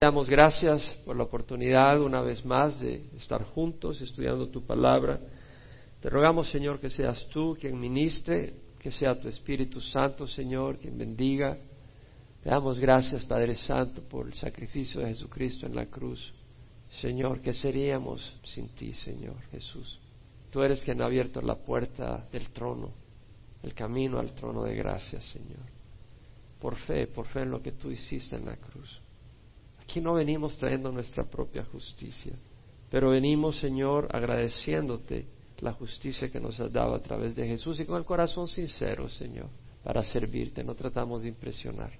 Damos gracias por la oportunidad una vez más de estar juntos estudiando tu palabra. Te rogamos, Señor, que seas tú quien ministre, que sea tu Espíritu Santo, Señor, quien bendiga. Te damos gracias, Padre Santo, por el sacrificio de Jesucristo en la cruz. Señor, ¿qué seríamos sin ti, Señor Jesús? Tú eres quien ha abierto la puerta del trono, el camino al trono de gracia, Señor. Por fe, por fe en lo que tú hiciste en la cruz. Aquí no venimos trayendo nuestra propia justicia, pero venimos, Señor, agradeciéndote la justicia que nos has dado a través de Jesús y con el corazón sincero, Señor, para servirte. No tratamos de impresionar.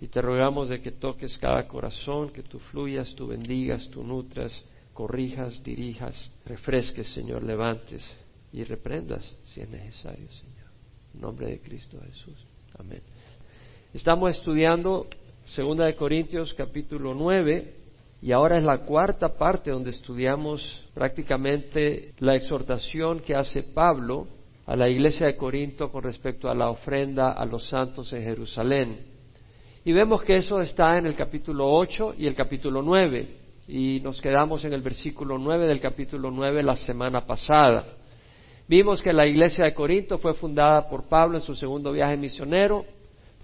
Y te rogamos de que toques cada corazón, que tú fluyas, tú bendigas, tú nutras, corrijas, dirijas, refresques, Señor, levantes y reprendas si es necesario, Señor. En nombre de Cristo Jesús. Amén. Estamos estudiando Segunda de Corintios capítulo 9 y ahora es la cuarta parte donde estudiamos prácticamente la exhortación que hace Pablo a la iglesia de Corinto con respecto a la ofrenda a los santos en Jerusalén. Y vemos que eso está en el capítulo 8 y el capítulo 9. Y nos quedamos en el versículo 9 del capítulo 9 la semana pasada. Vimos que la iglesia de Corinto fue fundada por Pablo en su segundo viaje misionero,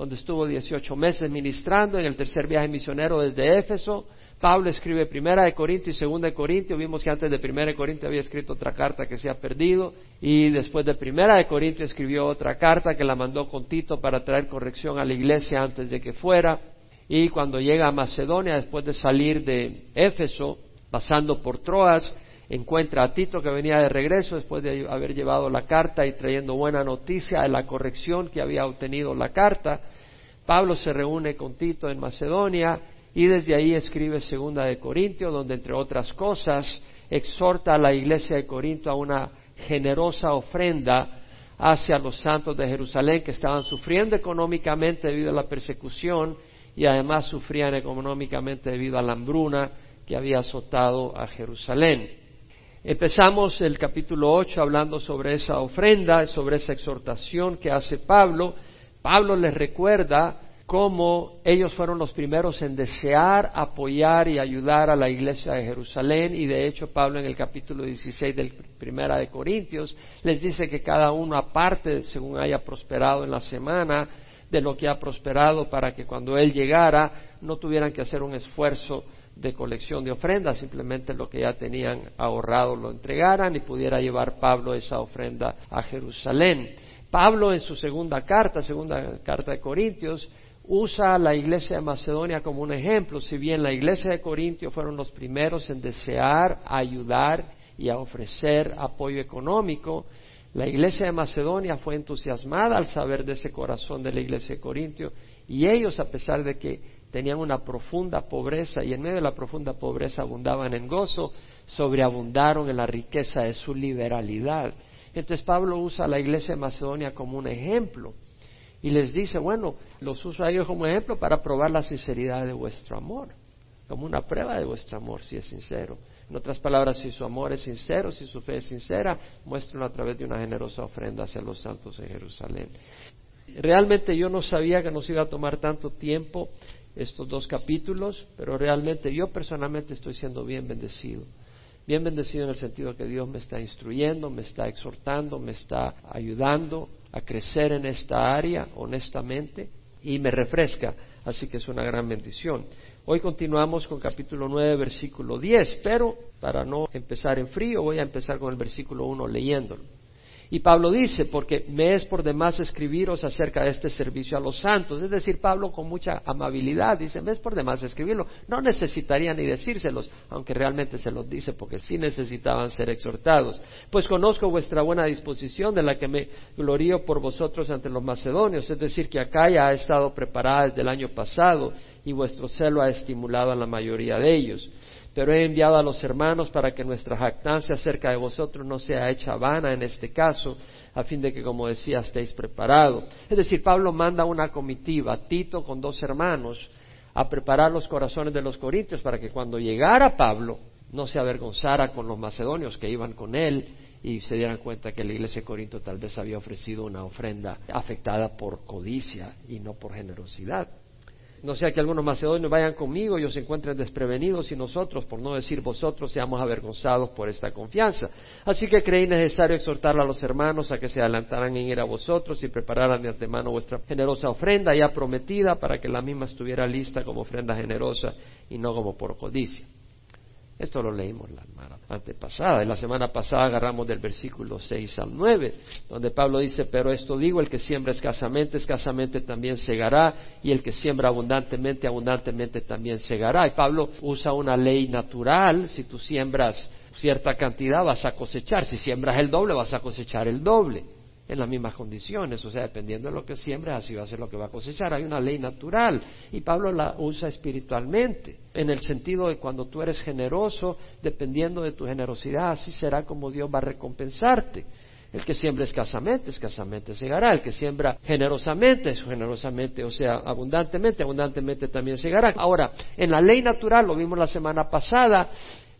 donde estuvo 18 meses ministrando. En el tercer viaje misionero desde Éfeso, Pablo escribe Primera de Corinto y Segunda de Corinto. Vimos que antes de Primera de Corinto había escrito otra carta que se ha perdido y después de Primera de Corinto escribió otra carta que la mandó con Tito para traer corrección a la iglesia antes de que fuera. Y cuando llega a Macedonia, después de salir de Éfeso, pasando por Troas, encuentra a Tito que venía de regreso después de haber llevado la carta y trayendo buena noticia de la corrección que había obtenido la carta. Pablo se reúne con Tito en Macedonia y desde ahí escribe Segunda de Corintios, donde entre otras cosas exhorta a la iglesia de Corinto a una generosa ofrenda hacia los santos de Jerusalén que estaban sufriendo económicamente debido a la persecución y además sufrían económicamente debido a la hambruna que había azotado a Jerusalén. Empezamos el capítulo 8 hablando sobre esa ofrenda, sobre esa exhortación que hace Pablo. Pablo les recuerda cómo ellos fueron los primeros en desear apoyar y ayudar a la iglesia de Jerusalén y de hecho Pablo en el capítulo 16 del Primera de Corintios les dice que cada uno aparte según haya prosperado en la semana de lo que ha prosperado para que cuando él llegara no tuvieran que hacer un esfuerzo de colección de ofrendas, simplemente lo que ya tenían ahorrado lo entregaran y pudiera llevar Pablo esa ofrenda a Jerusalén. Pablo en su segunda carta, segunda carta de Corintios, usa a la iglesia de Macedonia como un ejemplo, si bien la iglesia de Corintio fueron los primeros en desear ayudar y a ofrecer apoyo económico, la iglesia de Macedonia fue entusiasmada al saber de ese corazón de la iglesia de Corintio y ellos, a pesar de que tenían una profunda pobreza y en medio de la profunda pobreza abundaban en gozo, sobreabundaron en la riqueza de su liberalidad. Entonces Pablo usa a la iglesia de Macedonia como un ejemplo y les dice, bueno, los uso a ellos como ejemplo para probar la sinceridad de vuestro amor, como una prueba de vuestro amor, si es sincero. En otras palabras, si su amor es sincero, si su fe es sincera, muéstrenlo a través de una generosa ofrenda hacia los santos en Jerusalén. Realmente yo no sabía que nos iba a tomar tanto tiempo estos dos capítulos, pero realmente yo personalmente estoy siendo bien bendecido. Bien bendecido en el sentido que Dios me está instruyendo, me está exhortando, me está ayudando a crecer en esta área honestamente y me refresca, así que es una gran bendición. Hoy continuamos con capítulo 9, versículo 10, pero para no empezar en frío voy a empezar con el versículo 1 leyéndolo. Y Pablo dice, porque me es por demás escribiros acerca de este servicio a los santos. Es decir, Pablo con mucha amabilidad dice, me es por demás escribirlo. No necesitaría ni decírselos, aunque realmente se los dice porque sí necesitaban ser exhortados. Pues conozco vuestra buena disposición de la que me glorío por vosotros ante los macedonios. Es decir, que acá ya ha estado preparada desde el año pasado y vuestro celo ha estimulado a la mayoría de ellos pero he enviado a los hermanos para que nuestra jactancia acerca de vosotros no sea hecha vana en este caso, a fin de que, como decía, estéis preparados. Es decir, Pablo manda una comitiva, Tito con dos hermanos, a preparar los corazones de los corintios para que cuando llegara Pablo no se avergonzara con los macedonios que iban con él y se dieran cuenta que la iglesia de Corinto tal vez había ofrecido una ofrenda afectada por codicia y no por generosidad. No sea que algunos macedonios vayan conmigo y os encuentren desprevenidos y nosotros, por no decir vosotros, seamos avergonzados por esta confianza. Así que creí necesario exhortar a los hermanos a que se adelantaran en ir a vosotros y prepararan de antemano vuestra generosa ofrenda ya prometida para que la misma estuviera lista como ofrenda generosa y no como por codicia. Esto lo leímos la semana antepasada. En la semana pasada agarramos del versículo 6 al 9, donde Pablo dice, pero esto digo, el que siembra escasamente, escasamente también segará, y el que siembra abundantemente, abundantemente también segará. Y Pablo usa una ley natural, si tú siembras cierta cantidad vas a cosechar, si siembras el doble vas a cosechar el doble en las mismas condiciones, o sea, dependiendo de lo que siembres, así va a ser lo que va a cosechar. Hay una ley natural y Pablo la usa espiritualmente, en el sentido de cuando tú eres generoso, dependiendo de tu generosidad, así será como Dios va a recompensarte. El que siembra escasamente, escasamente segará. El que siembra generosamente, generosamente, o sea, abundantemente, abundantemente también segará. Ahora, en la ley natural, lo vimos la semana pasada,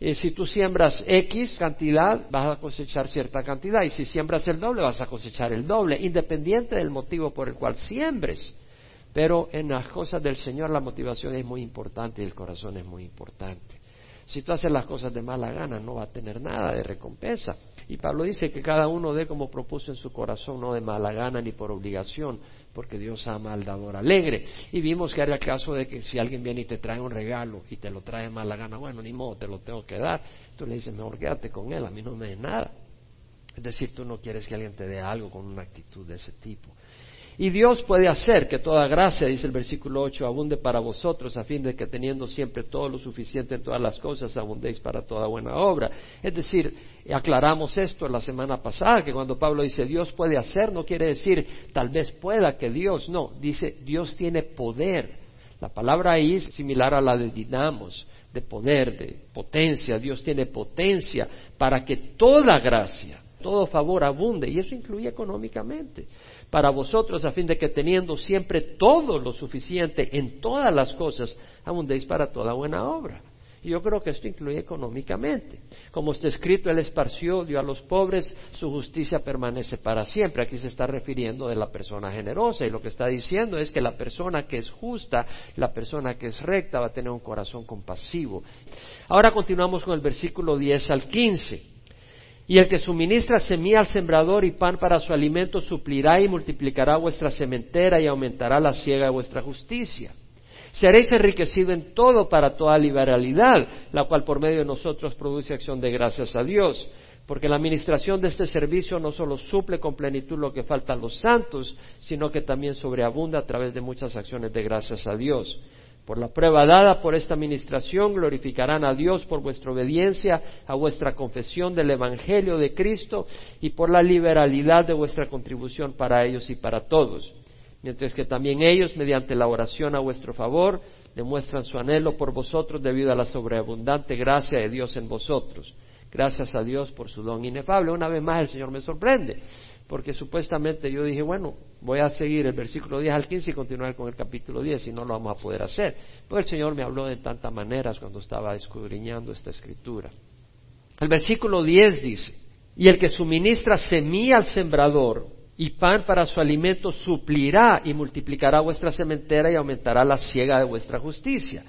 eh, si tú siembras X cantidad, vas a cosechar cierta cantidad. Y si siembras el doble, vas a cosechar el doble, independiente del motivo por el cual siembres. Pero en las cosas del Señor la motivación es muy importante y el corazón es muy importante. Si tú haces las cosas de mala gana, no va a tener nada de recompensa. Y Pablo dice que cada uno dé como propuso en su corazón, no de mala gana ni por obligación, porque Dios ama al dador alegre. Y vimos que era el caso de que si alguien viene y te trae un regalo y te lo trae mal la gana, bueno, ni modo, te lo tengo que dar. Tú le dices, mejor quédate con él, a mí no me dé nada. Es decir, tú no quieres que alguien te dé algo con una actitud de ese tipo. Y Dios puede hacer que toda gracia, dice el versículo 8, abunde para vosotros, a fin de que teniendo siempre todo lo suficiente en todas las cosas, abundéis para toda buena obra. Es decir, aclaramos esto la semana pasada, que cuando Pablo dice Dios puede hacer, no quiere decir tal vez pueda que Dios, no, dice Dios tiene poder. La palabra ahí es similar a la de dinamos, de poder, de potencia. Dios tiene potencia para que toda gracia, todo favor abunde, y eso incluye económicamente para vosotros, a fin de que teniendo siempre todo lo suficiente en todas las cosas, abundéis para toda buena obra. Y yo creo que esto incluye económicamente. Como está escrito, Él esparció, dio a los pobres, su justicia permanece para siempre. Aquí se está refiriendo de la persona generosa y lo que está diciendo es que la persona que es justa, la persona que es recta, va a tener un corazón compasivo. Ahora continuamos con el versículo 10 al 15. Y el que suministra semilla al sembrador y pan para su alimento suplirá y multiplicará vuestra sementera y aumentará la siega de vuestra justicia. Seréis enriquecidos en todo para toda liberalidad, la cual por medio de nosotros produce acción de gracias a Dios. Porque la administración de este servicio no solo suple con plenitud lo que falta a los santos, sino que también sobreabunda a través de muchas acciones de gracias a Dios. Por la prueba dada por esta administración glorificarán a Dios por vuestra obediencia a vuestra confesión del Evangelio de Cristo y por la liberalidad de vuestra contribución para ellos y para todos. Mientras que también ellos, mediante la oración a vuestro favor, demuestran su anhelo por vosotros debido a la sobreabundante gracia de Dios en vosotros. Gracias a Dios por su don inefable. Una vez más el Señor me sorprende porque supuestamente yo dije, bueno, voy a seguir el versículo 10 al 15 y continuar con el capítulo 10 y no lo vamos a poder hacer. Pero el Señor me habló de tantas maneras cuando estaba escudriñando esta escritura. El versículo 10 dice, y el que suministra semilla al sembrador y pan para su alimento suplirá y multiplicará vuestra sementera y aumentará la siega de vuestra justicia.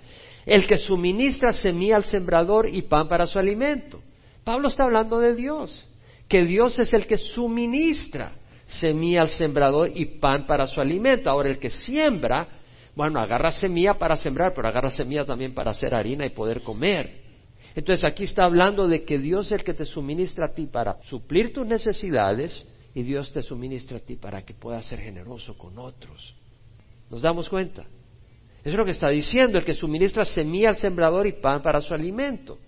El que suministra semilla al sembrador y pan para su alimento. Pablo está hablando de Dios que Dios es el que suministra semilla al sembrador y pan para su alimento. Ahora el que siembra, bueno, agarra semilla para sembrar, pero agarra semilla también para hacer harina y poder comer. Entonces aquí está hablando de que Dios es el que te suministra a ti para suplir tus necesidades y Dios te suministra a ti para que puedas ser generoso con otros. ¿Nos damos cuenta? Eso es lo que está diciendo, el que suministra semilla al sembrador y pan para su alimento.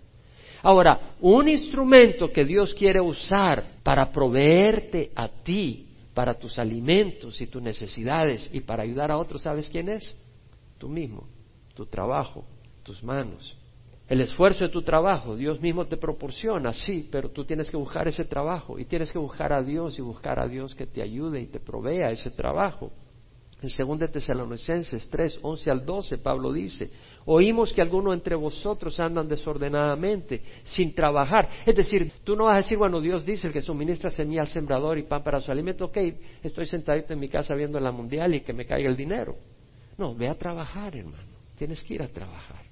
Ahora, un instrumento que Dios quiere usar para proveerte a ti, para tus alimentos y tus necesidades y para ayudar a otros, ¿sabes quién es? Tú mismo, tu trabajo, tus manos. El esfuerzo de tu trabajo, Dios mismo te proporciona, sí, pero tú tienes que buscar ese trabajo y tienes que buscar a Dios y buscar a Dios que te ayude y te provea ese trabajo. En 2 Tesalonicenses 3, 11 al 12, Pablo dice, Oímos que algunos entre vosotros andan desordenadamente, sin trabajar. Es decir, tú no vas a decir, bueno, Dios dice que suministra semilla al sembrador y pan para su alimento. Ok, estoy sentadito en mi casa viendo la mundial y que me caiga el dinero. No, ve a trabajar, hermano. Tienes que ir a trabajar.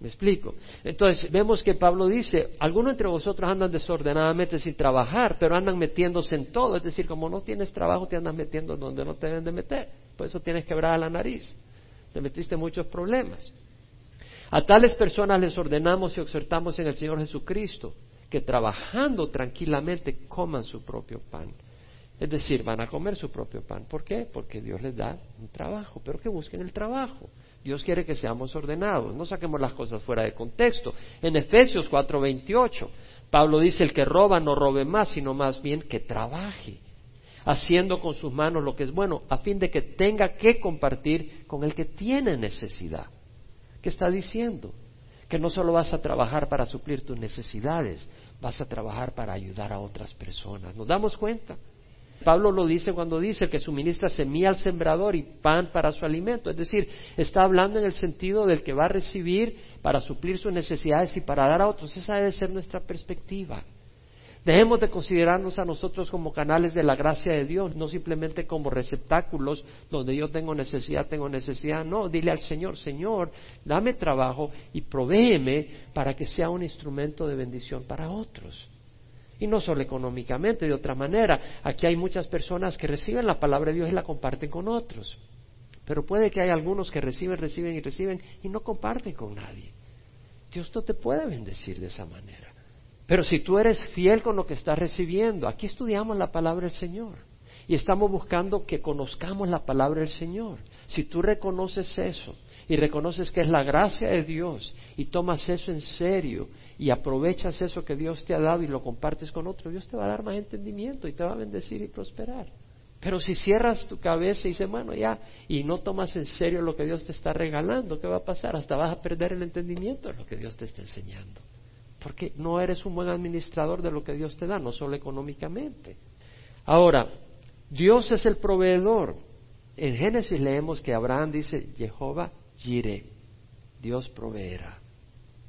¿Me explico? Entonces, vemos que Pablo dice, algunos entre vosotros andan desordenadamente sin trabajar, pero andan metiéndose en todo. Es decir, como no tienes trabajo, te andas metiendo donde no te deben de meter. Por eso tienes quebrada la nariz. Te metiste muchos problemas. A tales personas les ordenamos y exhortamos en el Señor Jesucristo que trabajando tranquilamente coman su propio pan. Es decir, van a comer su propio pan. ¿Por qué? Porque Dios les da un trabajo, pero que busquen el trabajo. Dios quiere que seamos ordenados, no saquemos las cosas fuera de contexto. En Efesios 4:28, Pablo dice, el que roba no robe más, sino más bien que trabaje, haciendo con sus manos lo que es bueno, a fin de que tenga que compartir con el que tiene necesidad. ¿Qué está diciendo? Que no solo vas a trabajar para suplir tus necesidades, vas a trabajar para ayudar a otras personas. ¿Nos damos cuenta? Pablo lo dice cuando dice que suministra semilla al sembrador y pan para su alimento. Es decir, está hablando en el sentido del que va a recibir para suplir sus necesidades y para dar a otros. Esa debe ser nuestra perspectiva. Dejemos de considerarnos a nosotros como canales de la gracia de Dios, no simplemente como receptáculos donde yo tengo necesidad, tengo necesidad. No, dile al Señor, Señor, dame trabajo y provéeme para que sea un instrumento de bendición para otros. Y no solo económicamente, de otra manera. Aquí hay muchas personas que reciben la palabra de Dios y la comparten con otros. Pero puede que hay algunos que reciben, reciben y reciben y no comparten con nadie. Dios no te puede bendecir de esa manera. Pero si tú eres fiel con lo que estás recibiendo, aquí estudiamos la palabra del Señor y estamos buscando que conozcamos la palabra del Señor. Si tú reconoces eso y reconoces que es la gracia de Dios y tomas eso en serio y aprovechas eso que Dios te ha dado y lo compartes con otro, Dios te va a dar más entendimiento y te va a bendecir y prosperar. Pero si cierras tu cabeza y dices, bueno, ya, y no tomas en serio lo que Dios te está regalando, ¿qué va a pasar? Hasta vas a perder el entendimiento de lo que Dios te está enseñando. Porque no eres un buen administrador de lo que Dios te da, no solo económicamente. Ahora, Dios es el proveedor. En Génesis leemos que Abraham dice, Jehová Jireh, Dios proveerá.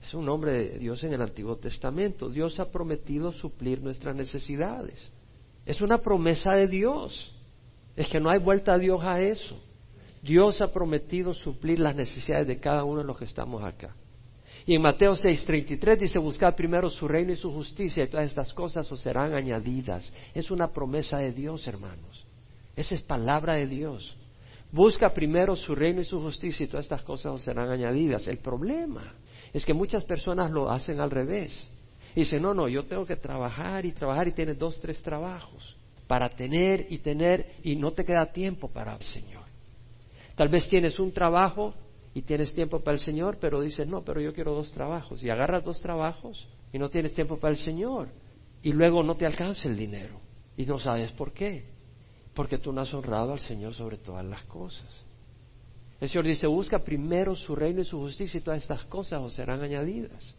Es un nombre de Dios en el Antiguo Testamento. Dios ha prometido suplir nuestras necesidades. Es una promesa de Dios. Es que no hay vuelta a Dios a eso. Dios ha prometido suplir las necesidades de cada uno de los que estamos acá. Y en Mateo 6:33 dice, buscad primero su reino y su justicia y todas estas cosas os serán añadidas. Es una promesa de Dios, hermanos. Esa es palabra de Dios. Busca primero su reino y su justicia y todas estas cosas os serán añadidas. El problema es que muchas personas lo hacen al revés. Dicen, no, no, yo tengo que trabajar y trabajar y tienes dos, tres trabajos para tener y tener y no te queda tiempo para el Señor. Tal vez tienes un trabajo y tienes tiempo para el Señor, pero dices, no, pero yo quiero dos trabajos. Y agarras dos trabajos y no tienes tiempo para el Señor. Y luego no te alcanza el dinero. Y no sabes por qué. Porque tú no has honrado al Señor sobre todas las cosas. El Señor dice, busca primero su reino y su justicia y todas estas cosas os serán añadidas.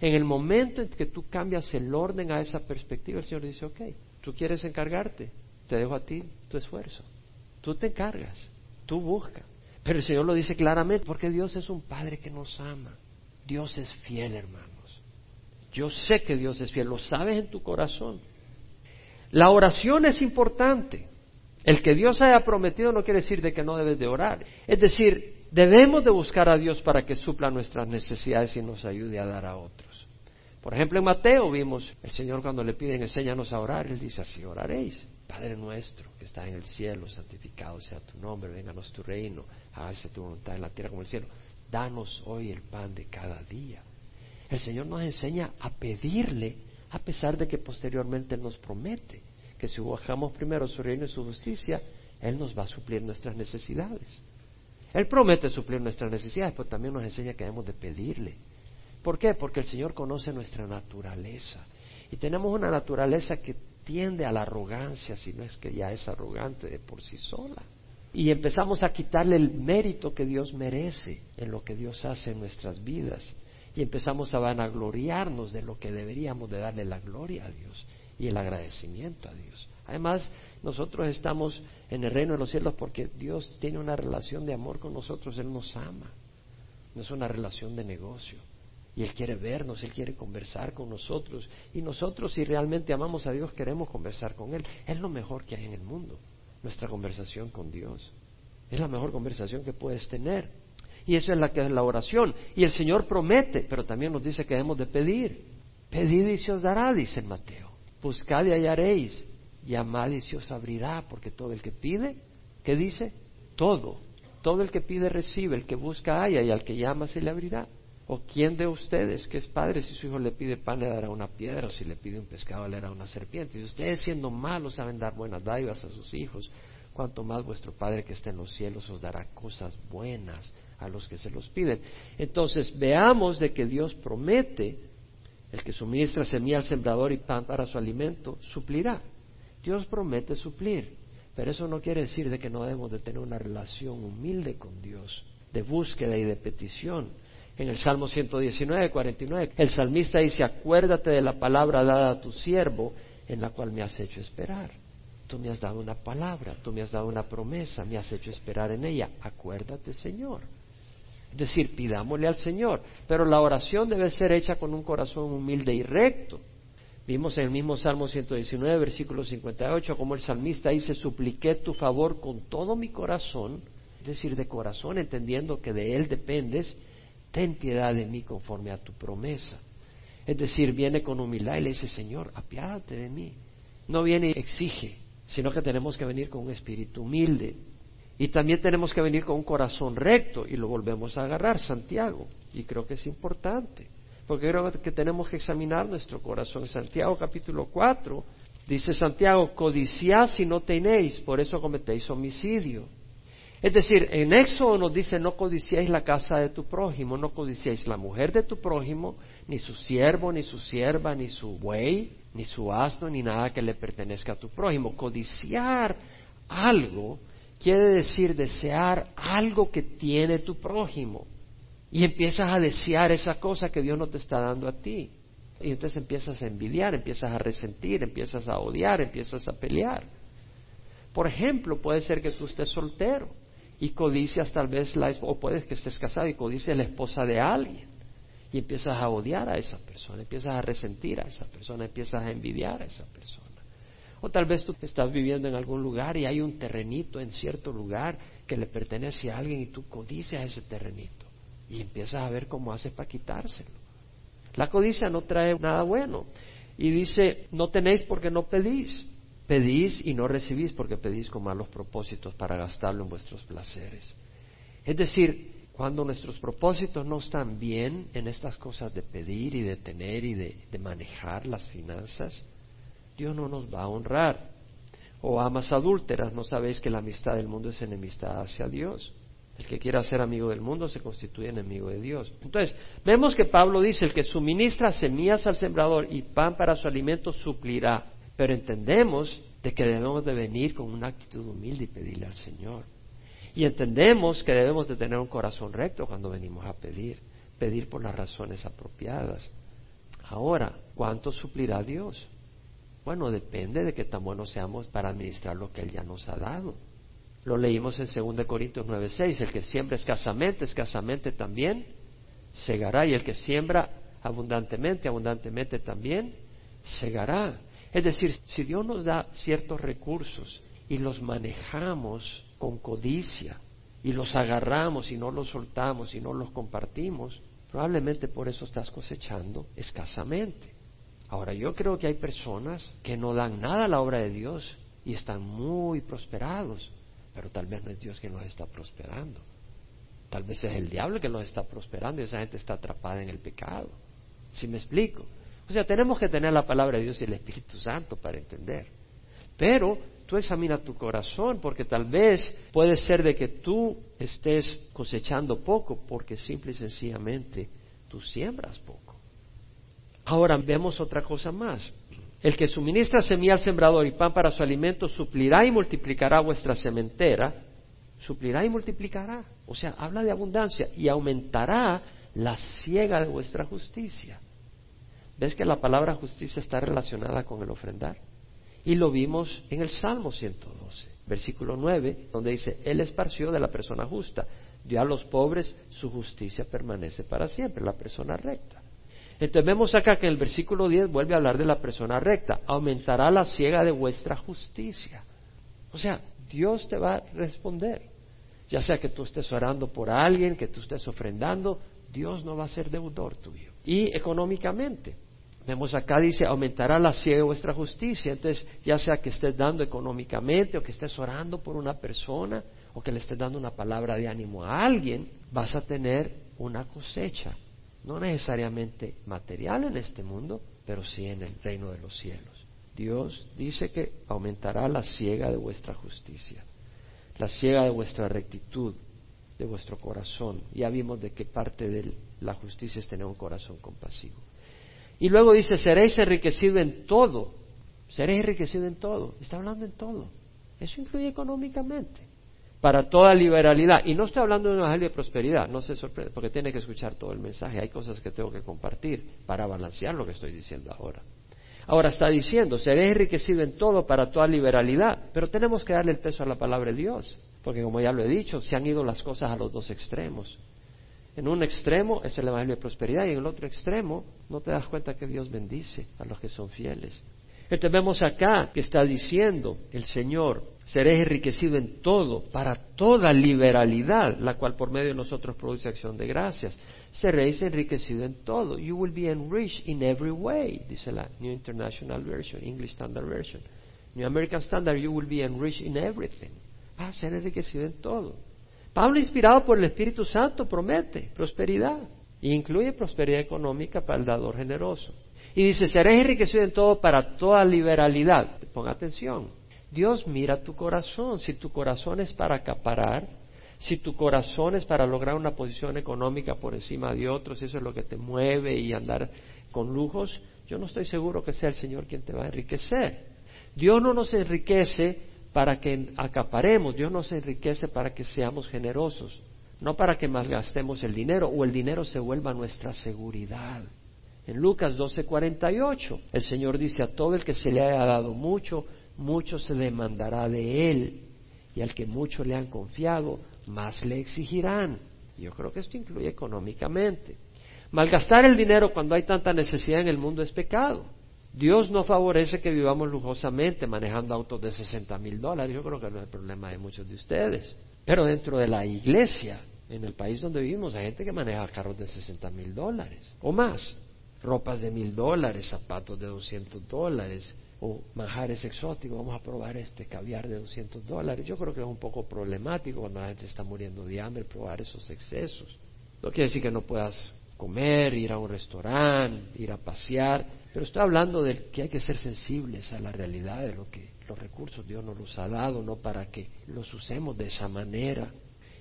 En el momento en que tú cambias el orden a esa perspectiva, el Señor dice, ok, tú quieres encargarte, te dejo a ti tu esfuerzo. Tú te encargas, tú buscas. Pero el Señor lo dice claramente, porque Dios es un Padre que nos ama. Dios es fiel, hermanos. Yo sé que Dios es fiel, lo sabes en tu corazón. La oración es importante. El que Dios haya prometido no quiere decir de que no debes de orar. Es decir, debemos de buscar a Dios para que supla nuestras necesidades y nos ayude a dar a otros. Por ejemplo, en Mateo vimos el Señor cuando le piden enséñanos a orar, Él dice así oraréis. Padre nuestro que está en el cielo, santificado sea tu nombre, vénganos tu reino, hágase tu voluntad en la tierra como en el cielo. Danos hoy el pan de cada día. El Señor nos enseña a pedirle a pesar de que posteriormente Él nos promete que si buscamos primero su reino y su justicia, Él nos va a suplir nuestras necesidades. Él promete suplir nuestras necesidades, pero también nos enseña que debemos de pedirle. ¿Por qué? Porque el Señor conoce nuestra naturaleza. Y tenemos una naturaleza que tiende a la arrogancia, si no es que ya es arrogante de por sí sola. Y empezamos a quitarle el mérito que Dios merece en lo que Dios hace en nuestras vidas. Y empezamos a vanagloriarnos de lo que deberíamos de darle la gloria a Dios y el agradecimiento a Dios. Además, nosotros estamos en el reino de los cielos porque Dios tiene una relación de amor con nosotros, Él nos ama, no es una relación de negocio. Y Él quiere vernos, Él quiere conversar con nosotros. Y nosotros, si realmente amamos a Dios, queremos conversar con Él. Es lo mejor que hay en el mundo, nuestra conversación con Dios. Es la mejor conversación que puedes tener. Y eso es la que es la oración. Y el Señor promete, pero también nos dice que debemos de pedir. Pedid y se os dará, dice Mateo. Buscad y hallaréis. Llamad y se os abrirá, porque todo el que pide, ¿qué dice? Todo. Todo el que pide recibe, el que busca halla y al que llama se le abrirá. ¿O quién de ustedes que es padre si su hijo le pide pan le dará una piedra o si le pide un pescado le dará una serpiente? Y ustedes siendo malos saben dar buenas dádivas a sus hijos, cuanto más vuestro Padre que está en los cielos os dará cosas buenas a los que se los piden. Entonces veamos de que Dios promete, el que suministra semilla al sembrador y pan para su alimento, suplirá. Dios promete suplir, pero eso no quiere decir de que no debemos de tener una relación humilde con Dios, de búsqueda y de petición. En el Salmo 119, 49, el salmista dice, acuérdate de la palabra dada a tu siervo, en la cual me has hecho esperar. Tú me has dado una palabra, tú me has dado una promesa, me has hecho esperar en ella. Acuérdate, Señor. Es decir, pidámosle al Señor, pero la oración debe ser hecha con un corazón humilde y recto. Vimos en el mismo Salmo 119, versículo 58, como el salmista dice, supliqué tu favor con todo mi corazón, es decir, de corazón, entendiendo que de Él dependes, ten piedad de mí conforme a tu promesa. Es decir, viene con humildad y le dice, Señor, apiádate de mí. No viene y exige, sino que tenemos que venir con un espíritu humilde. Y también tenemos que venir con un corazón recto y lo volvemos a agarrar, Santiago. Y creo que es importante, porque creo que tenemos que examinar nuestro corazón. Santiago capítulo 4 dice Santiago, codiciad si no tenéis, por eso cometéis homicidio. Es decir, en Éxodo nos dice, no codiciéis la casa de tu prójimo, no codiciéis la mujer de tu prójimo, ni su siervo, ni su sierva, ni su buey, ni su asno, ni nada que le pertenezca a tu prójimo. Codiciar algo quiere decir desear algo que tiene tu prójimo. Y empiezas a desear esa cosa que Dios no te está dando a ti. Y entonces empiezas a envidiar, empiezas a resentir, empiezas a odiar, empiezas a pelear. Por ejemplo, puede ser que tú estés soltero y codicias tal vez la o puedes que estés casado y codicias la esposa de alguien y empiezas a odiar a esa persona, empiezas a resentir a esa persona, empiezas a envidiar a esa persona. O tal vez tú estás viviendo en algún lugar y hay un terrenito en cierto lugar que le pertenece a alguien y tú codicias ese terrenito y empiezas a ver cómo haces para quitárselo. La codicia no trae nada bueno. Y dice, no tenéis porque no pedís. Pedís y no recibís porque pedís con malos propósitos para gastarlo en vuestros placeres. Es decir, cuando nuestros propósitos no están bien en estas cosas de pedir y de tener y de, manejar las finanzas, Dios no nos va a honrar. O amas adúlteras, no sabéis que la amistad del mundo es enemistad hacia Dios. El que quiera ser amigo del mundo se constituye enemigo de Dios. Entonces, vemos que Pablo dice, el que suministra semillas al sembrador y pan para su alimento suplirá. Pero entendemos de que debemos de venir con una actitud humilde y pedirle al Señor. Y entendemos que debemos de tener un corazón recto cuando venimos a pedir, pedir por las razones apropiadas. Ahora, ¿cuánto suplirá Dios? Bueno, depende de qué tan buenos seamos para administrar lo que Él ya nos ha dado. Lo leímos en 2 Corintios 9:6, el que siembra escasamente, escasamente también segará, y el que siembra abundantemente, abundantemente también segará. Es decir, si Dios nos da ciertos recursos y los manejamos con codicia y los agarramos y no los soltamos y no los compartimos, probablemente por eso estás cosechando escasamente. Ahora, yo creo que hay personas que no dan nada a la obra de Dios y están muy prosperados, pero tal vez no es Dios quien los está prosperando. Tal vez es el diablo que los está prosperando y esa gente está atrapada en el pecado. ¿Sí me explico? O sea, tenemos que tener la palabra de Dios y el Espíritu Santo para entender. Pero tú examina tu corazón porque tal vez puede ser de que tú estés cosechando poco porque simple y sencillamente tú siembras poco. Ahora vemos otra cosa más. El que suministra semilla al sembrador y pan para su alimento suplirá y multiplicará vuestra sementera, suplirá y multiplicará. O sea, habla de abundancia y aumentará la ciega de vuestra justicia. ¿Ves que la palabra justicia está relacionada con el ofrendar? Y lo vimos en el Salmo 112, versículo 9, donde dice, Él esparció de la persona justa, dio a los pobres, su justicia permanece para siempre, la persona recta. Entonces vemos acá que en el versículo 10 vuelve a hablar de la persona recta, aumentará la ciega de vuestra justicia. O sea, Dios te va a responder. ya sea que tú estés orando por alguien, que tú estés ofrendando, Dios no va a ser deudor tuyo. Y económicamente, vemos acá dice, aumentará la ciega de vuestra justicia. Entonces, ya sea que estés dando económicamente o que estés orando por una persona o que le estés dando una palabra de ánimo a alguien, vas a tener una cosecha. No necesariamente material en este mundo, pero sí en el reino de los cielos. Dios dice que aumentará la ciega de vuestra justicia la ciega de vuestra rectitud, de vuestro corazón. Ya vimos de qué parte de la justicia es tener un corazón compasivo. Y luego dice, seréis enriquecido en todo. Seréis enriquecido en todo. Está hablando en todo. Eso incluye económicamente. Para toda liberalidad. Y no estoy hablando de un evangelio de prosperidad. No se sorprende, porque tiene que escuchar todo el mensaje. Hay cosas que tengo que compartir para balancear lo que estoy diciendo ahora. Ahora está diciendo, seré enriquecido en todo para toda liberalidad, pero tenemos que darle el peso a la palabra de Dios, porque como ya lo he dicho, se han ido las cosas a los dos extremos. En un extremo es el Evangelio de prosperidad y en el otro extremo no te das cuenta que Dios bendice a los que son fieles. Entonces vemos acá que está diciendo el Señor, seréis enriquecido en todo, para toda liberalidad, la cual por medio de nosotros produce acción de gracias. Seréis enriquecido en todo. You will be enriched in every way, dice la New International Version, English Standard Version. New American Standard, you will be enriched in everything. Va a ser enriquecido en todo. Pablo, inspirado por el Espíritu Santo, promete prosperidad. Y incluye prosperidad económica para el dador generoso. Y dice, seréis enriquecido en todo para toda liberalidad. Ponga atención. Dios mira tu corazón. Si tu corazón es para acaparar, si tu corazón es para lograr una posición económica por encima de otros, eso es lo que te mueve y andar con lujos, yo no estoy seguro que sea el Señor quien te va a enriquecer. Dios no nos enriquece para que acaparemos, Dios nos enriquece para que seamos generosos, no para que malgastemos el dinero o el dinero se vuelva nuestra seguridad. En Lucas 12:48, el Señor dice, a todo el que se le haya dado mucho, mucho se demandará de él, y al que mucho le han confiado, más le exigirán. Yo creo que esto incluye económicamente. Malgastar el dinero cuando hay tanta necesidad en el mundo es pecado. Dios no favorece que vivamos lujosamente manejando autos de 60 mil dólares. Yo creo que no es el problema de muchos de ustedes. Pero dentro de la iglesia, en el país donde vivimos, hay gente que maneja carros de 60 mil dólares o más ropas de mil dólares, zapatos de doscientos dólares o manjares exóticos. Vamos a probar este caviar de doscientos dólares. Yo creo que es un poco problemático cuando la gente está muriendo de hambre probar esos excesos. No quiere decir que no puedas comer, ir a un restaurante, ir a pasear, pero estoy hablando de que hay que ser sensibles a la realidad de lo que los recursos Dios nos los ha dado, no para que los usemos de esa manera.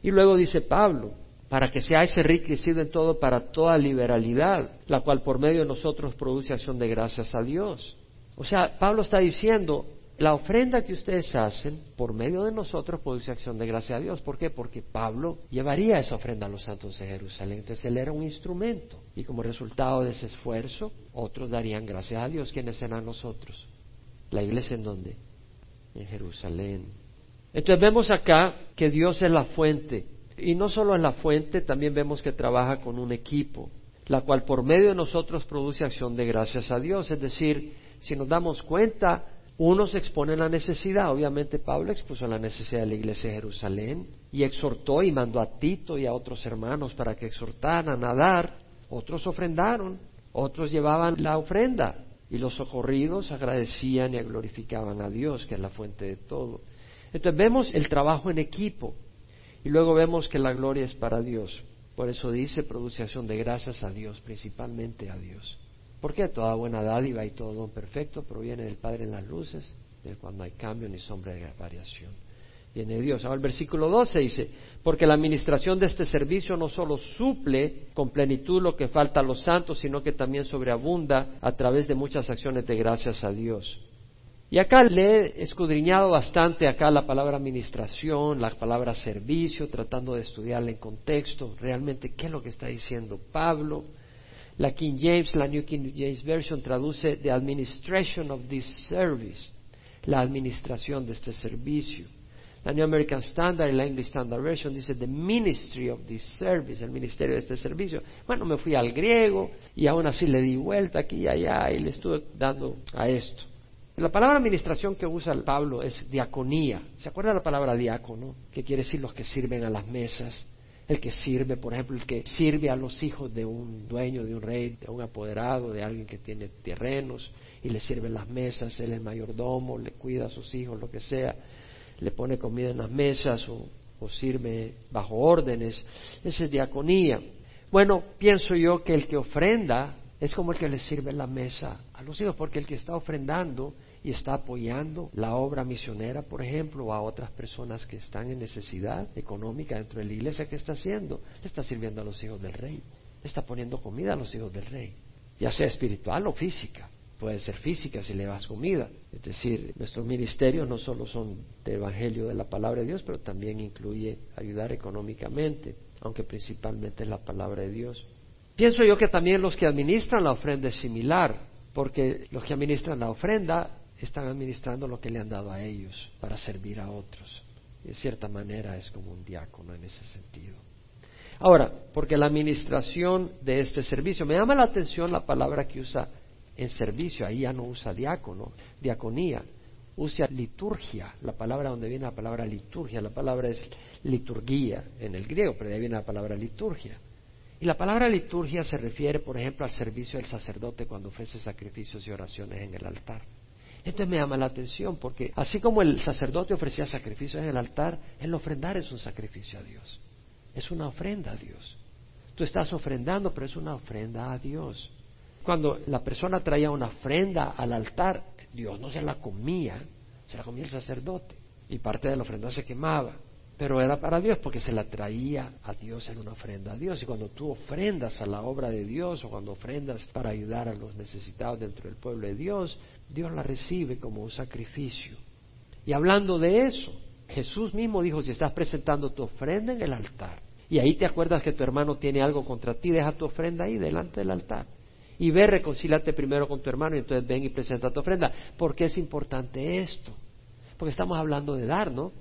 Y luego dice Pablo, para que seáis enriquecido en todo para toda liberalidad, la cual por medio de nosotros produce acción de gracias a Dios. O sea, Pablo está diciendo, la ofrenda que ustedes hacen por medio de nosotros produce acción de gracias a Dios. ¿Por qué? Porque Pablo llevaría esa ofrenda a los santos de Jerusalén. Entonces él era un instrumento. Y como resultado de ese esfuerzo, otros darían gracias a Dios. ¿Quiénes serán nosotros? La iglesia en dónde? En Jerusalén. Entonces vemos acá que Dios es la fuente y no solo en la fuente, también vemos que trabaja con un equipo, la cual por medio de nosotros produce acción de gracias a Dios. Es decir, si nos damos cuenta, unos exponen la necesidad. Obviamente Pablo expuso la necesidad de la iglesia de Jerusalén y exhortó y mandó a Tito y a otros hermanos para que exhortaran a dar. Otros ofrendaron, otros llevaban la ofrenda y los socorridos agradecían y glorificaban a Dios, que es la fuente de todo. Entonces vemos el trabajo en equipo. Y luego vemos que la gloria es para Dios. Por eso dice pronunciación de gracias a Dios, principalmente a Dios. Porque toda buena dádiva y todo don perfecto proviene del Padre en las luces, de cuando hay cambio ni sombra de variación. Viene Dios. Ahora el versículo 12 dice, porque la administración de este servicio no solo suple con plenitud lo que falta a los santos, sino que también sobreabunda a través de muchas acciones de gracias a Dios. Y acá le he escudriñado bastante acá la palabra administración, la palabra servicio, tratando de estudiarla en contexto, realmente qué es lo que está diciendo Pablo. La King James, la New King James Version traduce the administration of this service, la administración de este servicio. La New American Standard y la English Standard Version dice the ministry of this service, el ministerio de este servicio. Bueno, me fui al griego y aún así le di vuelta aquí y allá y le estuve dando a esto. La palabra administración que usa Pablo es diaconía. ¿Se acuerda la palabra diácono? Que quiere decir los que sirven a las mesas. El que sirve, por ejemplo, el que sirve a los hijos de un dueño, de un rey, de un apoderado, de alguien que tiene terrenos y le sirve las mesas, él es mayordomo, le cuida a sus hijos, lo que sea, le pone comida en las mesas o, o sirve bajo órdenes. Esa es diaconía. Bueno, pienso yo que el que ofrenda es como el que le sirve la mesa a los hijos, porque el que está ofrendando y está apoyando la obra misionera, por ejemplo, a otras personas que están en necesidad económica dentro de la iglesia, ¿qué está haciendo? Le está sirviendo a los hijos del rey, está poniendo comida a los hijos del rey, ya sea espiritual o física. Puede ser física si le das comida. Es decir, nuestros ministerios no solo son de evangelio de la palabra de Dios, pero también incluye ayudar económicamente, aunque principalmente es la palabra de Dios. Pienso yo que también los que administran la ofrenda es similar, porque los que administran la ofrenda están administrando lo que le han dado a ellos para servir a otros. Y de cierta manera es como un diácono en ese sentido. Ahora, porque la administración de este servicio, me llama la atención la palabra que usa en servicio, ahí ya no usa diácono, diaconía, usa liturgia, la palabra donde viene la palabra liturgia, la palabra es liturguía en el griego, pero de ahí viene la palabra liturgia. Y la palabra liturgia se refiere, por ejemplo, al servicio del sacerdote cuando ofrece sacrificios y oraciones en el altar. Entonces me llama la atención porque así como el sacerdote ofrecía sacrificios en el altar, el ofrendar es un sacrificio a Dios. Es una ofrenda a Dios. Tú estás ofrendando, pero es una ofrenda a Dios. Cuando la persona traía una ofrenda al altar, Dios no se la comía, se la comía el sacerdote y parte de la ofrenda se quemaba pero era para Dios porque se la traía a Dios en una ofrenda a Dios. Y cuando tú ofrendas a la obra de Dios o cuando ofrendas para ayudar a los necesitados dentro del pueblo de Dios, Dios la recibe como un sacrificio. Y hablando de eso, Jesús mismo dijo, si estás presentando tu ofrenda en el altar, y ahí te acuerdas que tu hermano tiene algo contra ti, deja tu ofrenda ahí delante del altar. Y ve, reconcílate primero con tu hermano y entonces ven y presenta tu ofrenda. ¿Por qué es importante esto? Porque estamos hablando de dar, ¿no?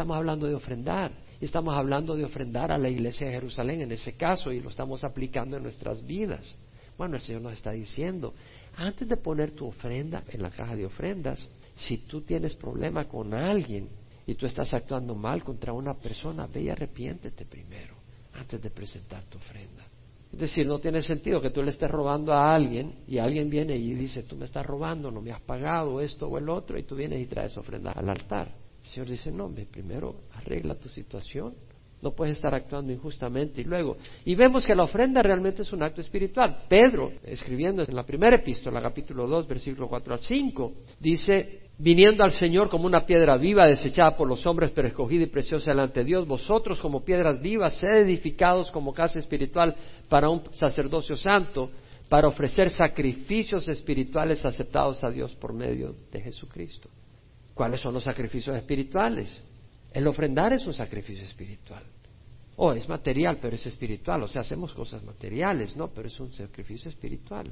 Estamos hablando de ofrendar. Y estamos hablando de ofrendar a la iglesia de Jerusalén en ese caso y lo estamos aplicando en nuestras vidas. Bueno, el Señor nos está diciendo, antes de poner tu ofrenda en la caja de ofrendas, si tú tienes problema con alguien y tú estás actuando mal contra una persona, ve y arrepiéntete primero, antes de presentar tu ofrenda. Es decir, no tiene sentido que tú le estés robando a alguien y alguien viene y dice, tú me estás robando, no me has pagado esto o el otro, y tú vienes y traes ofrenda al altar. El Señor dice, no, primero arregla tu situación. No puedes estar actuando injustamente y luego. Y vemos que la ofrenda realmente es un acto espiritual. Pedro, escribiendo en la primera epístola, capítulo 2, versículo 4 al 5, dice, viniendo al Señor como una piedra viva, desechada por los hombres, pero escogida y preciosa delante de Dios, vosotros como piedras vivas, sed edificados como casa espiritual para un sacerdocio santo, para ofrecer sacrificios espirituales aceptados a Dios por medio de Jesucristo. ¿Cuáles son los sacrificios espirituales? El ofrendar es un sacrificio espiritual. Oh, es material, pero es espiritual. O sea, hacemos cosas materiales, ¿no? Pero es un sacrificio espiritual.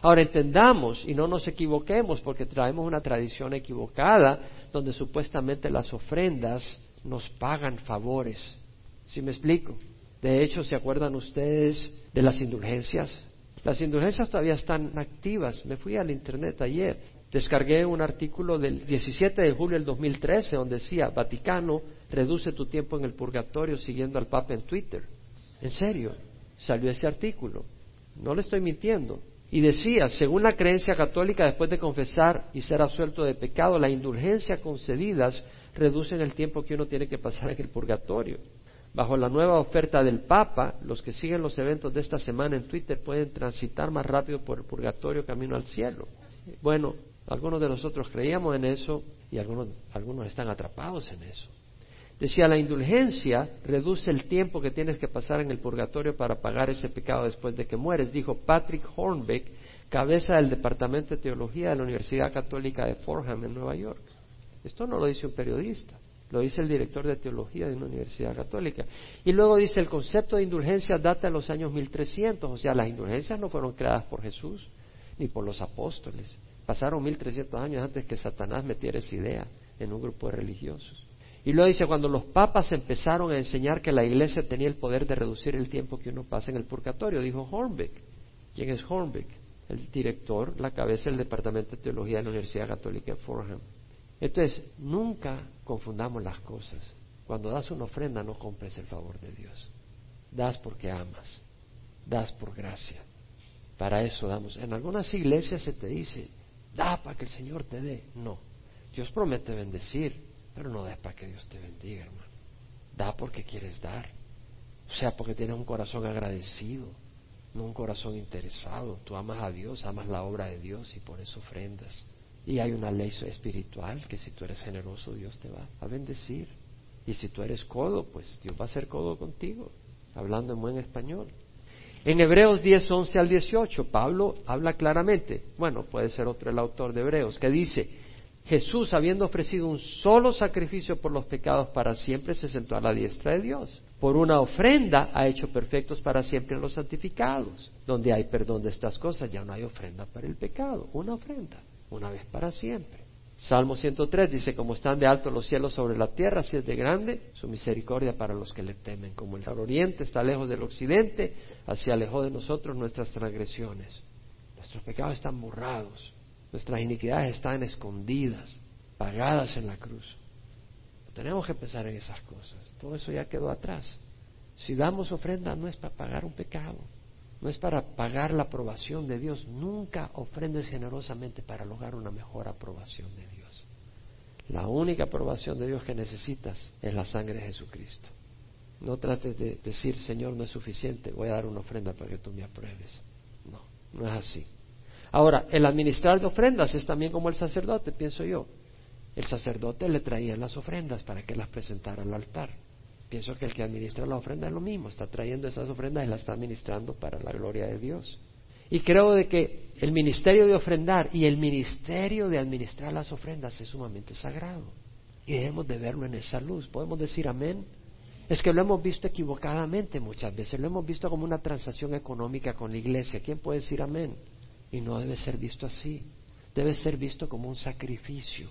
Ahora entendamos y no nos equivoquemos porque traemos una tradición equivocada donde supuestamente las ofrendas nos pagan favores. ¿Sí me explico? De hecho, ¿se acuerdan ustedes de las indulgencias? Las indulgencias todavía están activas. Me fui al internet ayer Descargué un artículo del 17 de julio del 2013 donde decía, Vaticano, reduce tu tiempo en el purgatorio siguiendo al Papa en Twitter. En serio, salió ese artículo. No le estoy mintiendo. Y decía, según la creencia católica, después de confesar y ser absuelto de pecado, la indulgencia concedidas reducen el tiempo que uno tiene que pasar en el purgatorio. Bajo la nueva oferta del Papa, los que siguen los eventos de esta semana en Twitter pueden transitar más rápido por el purgatorio camino al cielo. Bueno, algunos de nosotros creíamos en eso y algunos, algunos están atrapados en eso. Decía, la indulgencia reduce el tiempo que tienes que pasar en el purgatorio para pagar ese pecado después de que mueres, dijo Patrick Hornbeck, cabeza del Departamento de Teología de la Universidad Católica de Fordham en Nueva York. Esto no lo dice un periodista, lo dice el director de teología de una universidad católica. Y luego dice, el concepto de indulgencia data de los años 1300, o sea, las indulgencias no fueron creadas por Jesús ni por los apóstoles. Pasaron 1300 años antes que Satanás metiera esa idea en un grupo de religiosos. Y luego dice, cuando los papas empezaron a enseñar que la iglesia tenía el poder de reducir el tiempo que uno pasa en el purgatorio, dijo Hornbeck. ¿Quién es Hornbeck? el director, la cabeza del Departamento de Teología de la Universidad Católica de Fordham. Entonces, nunca confundamos las cosas. Cuando das una ofrenda no compres el favor de Dios. Das porque amas. Das por gracia. Para eso damos. En algunas iglesias se te dice, da para que el Señor te dé. No. Dios promete bendecir, pero no des para que Dios te bendiga, hermano. Da porque quieres dar. O sea, porque tienes un corazón agradecido, no un corazón interesado. Tú amas a Dios, amas la obra de Dios y por eso ofrendas. Y hay una ley espiritual que si tú eres generoso, Dios te va a bendecir. Y si tú eres codo, pues Dios va a ser codo contigo, hablando en buen español. En Hebreos 10, 11 al 18, Pablo habla claramente, bueno, puede ser otro el autor de Hebreos, que dice, Jesús, habiendo ofrecido un solo sacrificio por los pecados para siempre, se sentó a la diestra de Dios. Por una ofrenda ha hecho perfectos para siempre los santificados. Donde hay perdón de estas cosas, ya no hay ofrenda para el pecado. Una ofrenda, una vez para siempre. Salmo 103 dice, como están de alto los cielos sobre la tierra, así es de grande su misericordia para los que le temen. Como el oriente está lejos del occidente, así alejó de nosotros nuestras transgresiones. Nuestros pecados están borrados, nuestras iniquidades están escondidas, pagadas en la cruz. Tenemos que pensar en esas cosas. Todo eso ya quedó atrás. Si damos ofrenda no es para pagar un pecado, no es para pagar la aprobación de Dios. Nunca ofrendes generosamente para lograr una mejor aprobación de Dios. La única aprobación de Dios que necesitas es la sangre de Jesucristo. No trates de decir, Señor, no es suficiente, voy a dar una ofrenda para que tú me apruebes. No, no es así. Ahora, el administrar de ofrendas es también como el sacerdote, pienso yo. El sacerdote le traía las ofrendas para que las presentara al altar. Pienso que el que administra la ofrenda es lo mismo, está trayendo esas ofrendas y las está administrando para la gloria de Dios. Y creo de que el ministerio de ofrendar y el ministerio de administrar las ofrendas es sumamente sagrado. Y debemos de verlo en esa luz. ¿Podemos decir amén? Es que lo hemos visto equivocadamente muchas veces. Lo hemos visto como una transacción económica con la iglesia. ¿Quién puede decir amén? Y no debe ser visto así. Debe ser visto como un sacrificio.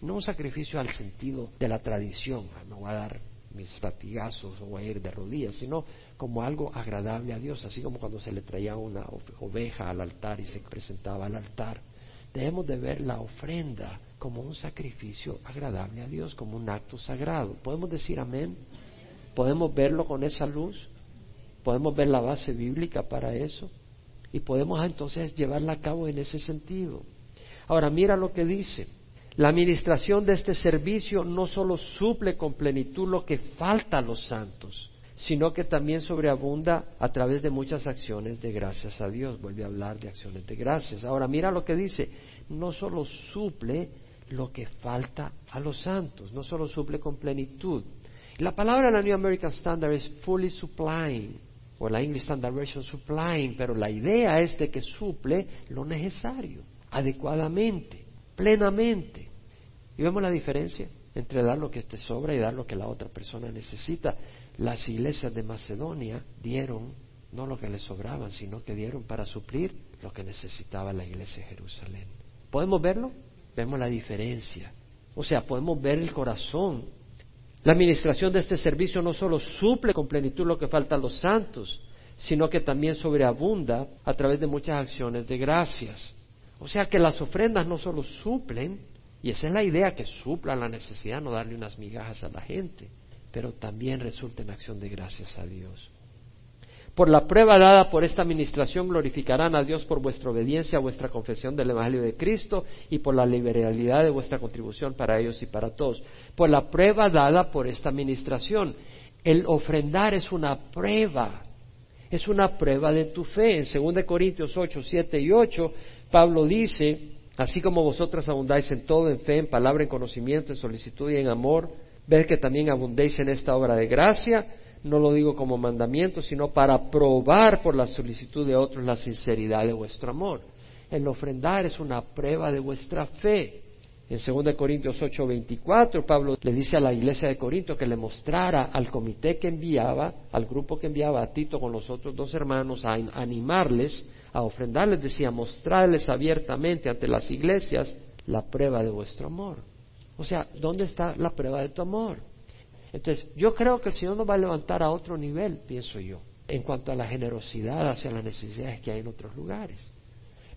No un sacrificio al sentido de la tradición. Ah, me voy a dar mis fatigazos o a ir de rodillas, sino como algo agradable a Dios, así como cuando se le traía una oveja al altar y se presentaba al altar. Debemos de ver la ofrenda como un sacrificio agradable a Dios, como un acto sagrado. ¿Podemos decir amén? ¿Podemos verlo con esa luz? ¿Podemos ver la base bíblica para eso? Y podemos entonces llevarla a cabo en ese sentido. Ahora mira lo que dice. La administración de este servicio no solo suple con plenitud lo que falta a los santos, sino que también sobreabunda a través de muchas acciones de gracias a Dios. Vuelve a hablar de acciones de gracias. Ahora mira lo que dice, no solo suple lo que falta a los santos, no solo suple con plenitud. La palabra en la New American Standard es fully supplying, o la English Standard Version supplying, pero la idea es de que suple lo necesario, adecuadamente plenamente. Y vemos la diferencia entre dar lo que te sobra y dar lo que la otra persona necesita. Las iglesias de Macedonia dieron no lo que les sobraban, sino que dieron para suplir lo que necesitaba la iglesia de Jerusalén. ¿Podemos verlo? Vemos la diferencia. O sea, podemos ver el corazón. La administración de este servicio no solo suple con plenitud lo que falta a los santos, sino que también sobreabunda a través de muchas acciones de gracias. O sea que las ofrendas no solo suplen, y esa es la idea, que suplan la necesidad, no darle unas migajas a la gente, pero también resulta en acción de gracias a Dios. Por la prueba dada por esta administración glorificarán a Dios por vuestra obediencia a vuestra confesión del Evangelio de Cristo y por la liberalidad de vuestra contribución para ellos y para todos. Por la prueba dada por esta administración. El ofrendar es una prueba, es una prueba de tu fe. En 2 Corintios 8, 7 y 8 Pablo dice, así como vosotros abundáis en todo, en fe, en palabra, en conocimiento, en solicitud y en amor, ved que también abundéis en esta obra de gracia, no lo digo como mandamiento, sino para probar por la solicitud de otros la sinceridad de vuestro amor. El ofrendar es una prueba de vuestra fe. En 2 Corintios 8:24, Pablo le dice a la iglesia de Corinto que le mostrara al comité que enviaba, al grupo que enviaba a Tito con los otros dos hermanos, a animarles a ofrendarles, decía, mostrarles abiertamente ante las iglesias la prueba de vuestro amor. O sea, ¿dónde está la prueba de tu amor? Entonces, yo creo que el Señor nos va a levantar a otro nivel, pienso yo, en cuanto a la generosidad hacia las necesidades que hay en otros lugares.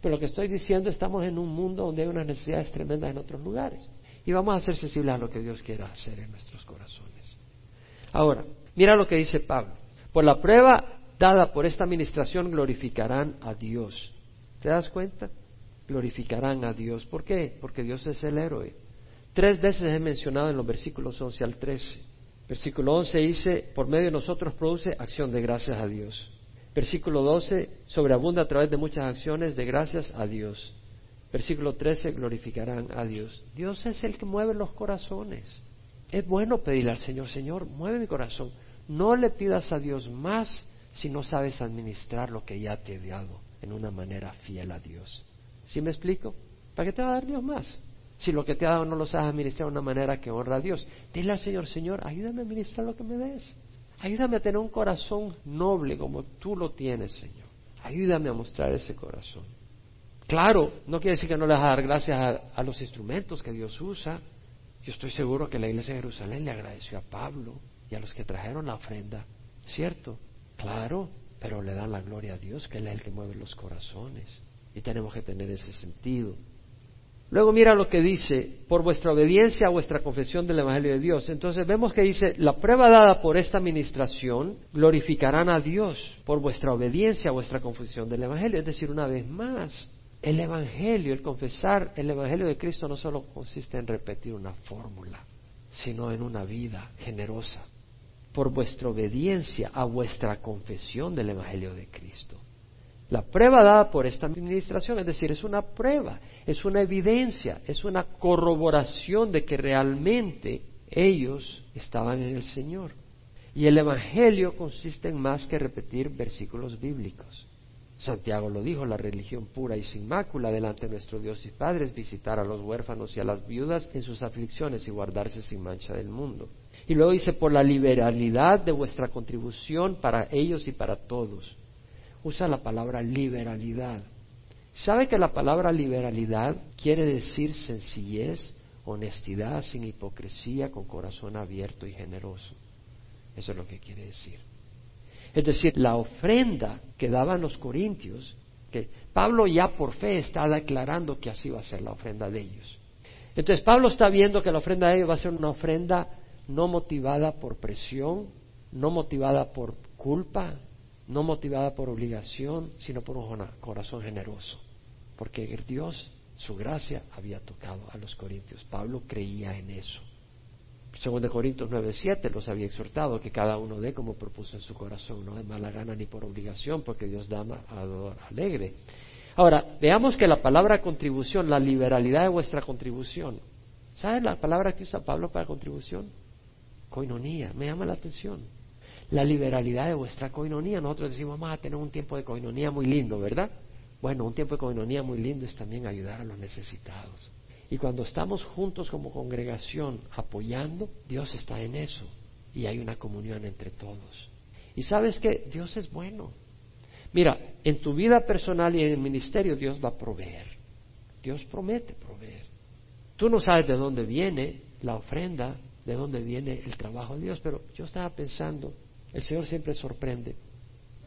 Pero lo que estoy diciendo, estamos en un mundo donde hay unas necesidades tremendas en otros lugares. Y vamos a ser sensibles a lo que Dios quiera hacer en nuestros corazones. Ahora, mira lo que dice Pablo. Por la prueba dada por esta administración glorificarán a Dios. ¿Te das cuenta? Glorificarán a Dios. ¿Por qué? Porque Dios es el héroe. Tres veces he mencionado en los versículos 11 al 13. Versículo 11 dice, por medio de nosotros produce acción de gracias a Dios. Versículo 12, sobreabunda a través de muchas acciones de gracias a Dios. Versículo 13, glorificarán a Dios. Dios es el que mueve los corazones. Es bueno pedirle al Señor, Señor, mueve mi corazón. No le pidas a Dios más si no sabes administrar lo que ya te he dado en una manera fiel a Dios. ¿Sí me explico? ¿Para qué te va a dar Dios más? Si lo que te ha dado no lo sabes administrar de una manera que honra a Dios. Dile al Señor, Señor, ayúdame a administrar lo que me des. Ayúdame a tener un corazón noble como tú lo tienes, Señor. Ayúdame a mostrar ese corazón. Claro, no quiere decir que no le vas a dar gracias a, a, los instrumentos que Dios usa. Yo estoy seguro que la iglesia de Jerusalén le agradeció a Pablo y a los que trajeron la ofrenda, ¿cierto? Claro, pero le dan la gloria a Dios, que Él es el que mueve los corazones. Y tenemos que tener ese sentido. Luego mira lo que dice, por vuestra obediencia a vuestra confesión del Evangelio de Dios. Entonces vemos que dice, la prueba dada por esta administración glorificarán a Dios por vuestra obediencia a vuestra confesión del Evangelio. Es decir, una vez más, el Evangelio, el confesar el Evangelio de Cristo no solo consiste en repetir una fórmula, sino en una vida generosa, por vuestra obediencia a vuestra confesión del Evangelio de Cristo. La prueba dada por esta administración, es decir, es una prueba, es una evidencia, es una corroboración de que realmente ellos estaban en el Señor. Y el Evangelio consiste en más que repetir versículos bíblicos. Santiago lo dijo, la religión pura y sin mácula delante de nuestro Dios y Padre es visitar a los huérfanos y a las viudas en sus aflicciones y guardarse sin mancha del mundo. Y luego dice, por la liberalidad de vuestra contribución para ellos y para todos. Usa la palabra liberalidad. ¿Sabe que la palabra liberalidad quiere decir sencillez, honestidad, sin hipocresía, con corazón abierto y generoso? Eso es lo que quiere decir. Es decir, la ofrenda que daban los corintios, que Pablo ya por fe está declarando que así va a ser la ofrenda de ellos. Entonces Pablo está viendo que la ofrenda de ellos va a ser una ofrenda no motivada por presión, no motivada por culpa, no motivada por obligación, sino por un corazón generoso. Porque Dios, su gracia, había tocado a los corintios. Pablo creía en eso. Según de Corintios 9:7 los había exhortado que cada uno dé como propuso en su corazón, no de mala gana ni por obligación, porque Dios da a alegre. Ahora, veamos que la palabra contribución, la liberalidad de vuestra contribución, ¿sabes la palabra que usa Pablo para contribución? Coinonía, me llama la atención. La liberalidad de vuestra coinonía, nosotros decimos, vamos a tener un tiempo de coinonía muy lindo, ¿verdad? Bueno, un tiempo de coinonía muy lindo es también ayudar a los necesitados. Y cuando estamos juntos como congregación apoyando, Dios está en eso. Y hay una comunión entre todos. Y sabes que Dios es bueno. Mira, en tu vida personal y en el ministerio Dios va a proveer. Dios promete proveer. Tú no sabes de dónde viene la ofrenda, de dónde viene el trabajo de Dios, pero yo estaba pensando, el Señor siempre sorprende.